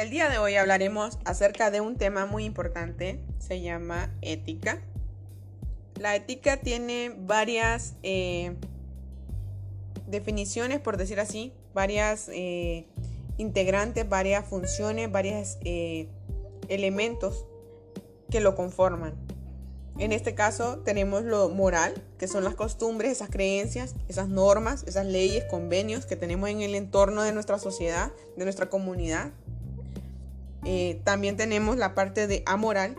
El día de hoy hablaremos acerca de un tema muy importante, se llama ética. La ética tiene varias eh, definiciones, por decir así, varias eh, integrantes, varias funciones, varios eh, elementos que lo conforman. En este caso tenemos lo moral, que son las costumbres, esas creencias, esas normas, esas leyes, convenios que tenemos en el entorno de nuestra sociedad, de nuestra comunidad. Eh, también tenemos la parte de amoral,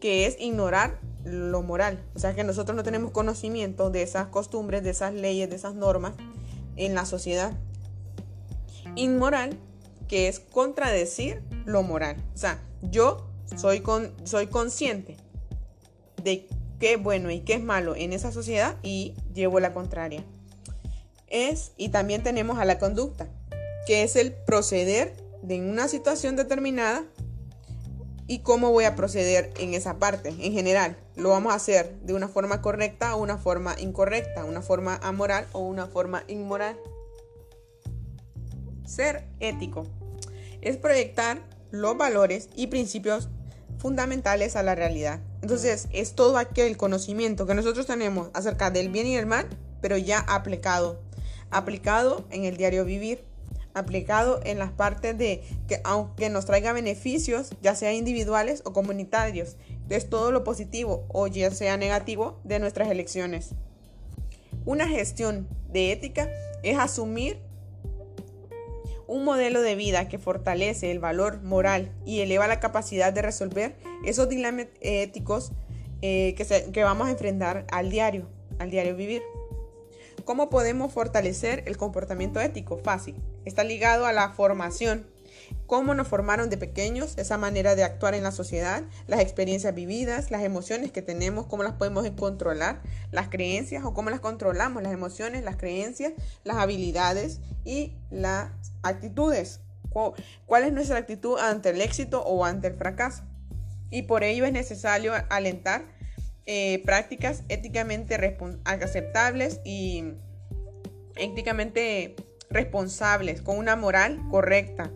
que es ignorar lo moral. O sea que nosotros no tenemos conocimiento de esas costumbres, de esas leyes, de esas normas en la sociedad. Inmoral, que es contradecir lo moral. O sea, yo soy, con, soy consciente de qué es bueno y qué es malo en esa sociedad y llevo la contraria. Es, y también tenemos a la conducta, que es el proceder de una situación determinada y cómo voy a proceder en esa parte. En general, lo vamos a hacer de una forma correcta o una forma incorrecta, una forma amoral o una forma inmoral. Ser ético es proyectar los valores y principios fundamentales a la realidad. Entonces, es todo aquel conocimiento que nosotros tenemos acerca del bien y el mal, pero ya aplicado, aplicado en el diario vivir aplicado en las partes de que aunque nos traiga beneficios, ya sea individuales o comunitarios, es todo lo positivo o ya sea negativo de nuestras elecciones. Una gestión de ética es asumir un modelo de vida que fortalece el valor moral y eleva la capacidad de resolver esos dilemas éticos eh, que, que vamos a enfrentar al diario, al diario vivir. ¿Cómo podemos fortalecer el comportamiento ético? Fácil. Está ligado a la formación. Cómo nos formaron de pequeños, esa manera de actuar en la sociedad, las experiencias vividas, las emociones que tenemos, cómo las podemos controlar, las creencias o cómo las controlamos, las emociones, las creencias, las habilidades y las actitudes. ¿Cuál es nuestra actitud ante el éxito o ante el fracaso? Y por ello es necesario alentar eh, prácticas éticamente aceptables y éticamente responsables, con una moral correcta,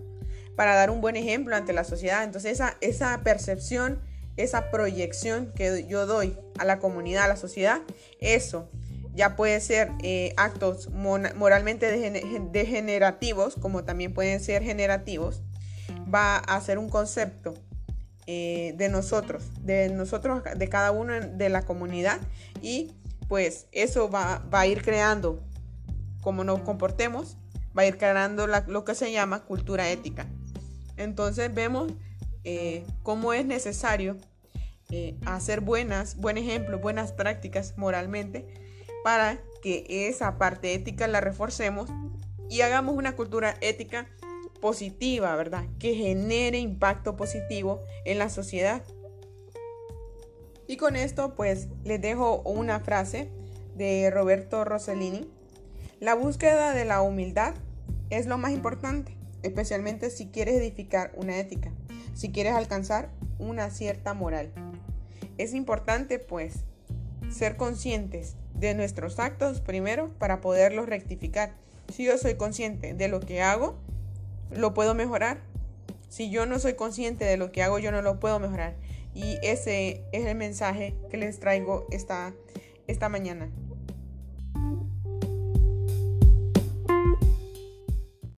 para dar un buen ejemplo ante la sociedad. Entonces esa, esa percepción, esa proyección que yo doy a la comunidad, a la sociedad, eso ya puede ser eh, actos moralmente degenerativos, como también pueden ser generativos, va a ser un concepto eh, de nosotros, de nosotros, de cada uno de la comunidad y pues eso va, a ir creando, como nos comportemos, va a ir creando lo que se llama cultura ética. Entonces vemos eh, cómo es necesario eh, hacer buenas, buen ejemplo, buenas prácticas moralmente para que esa parte ética la reforcemos y hagamos una cultura ética positiva, ¿verdad? Que genere impacto positivo en la sociedad. Y con esto pues les dejo una frase de Roberto Rossellini. La búsqueda de la humildad es lo más importante, especialmente si quieres edificar una ética, si quieres alcanzar una cierta moral. Es importante pues ser conscientes de nuestros actos primero para poderlos rectificar. Si yo soy consciente de lo que hago, lo puedo mejorar. Si yo no soy consciente de lo que hago, yo no lo puedo mejorar. Y ese es el mensaje que les traigo esta, esta mañana.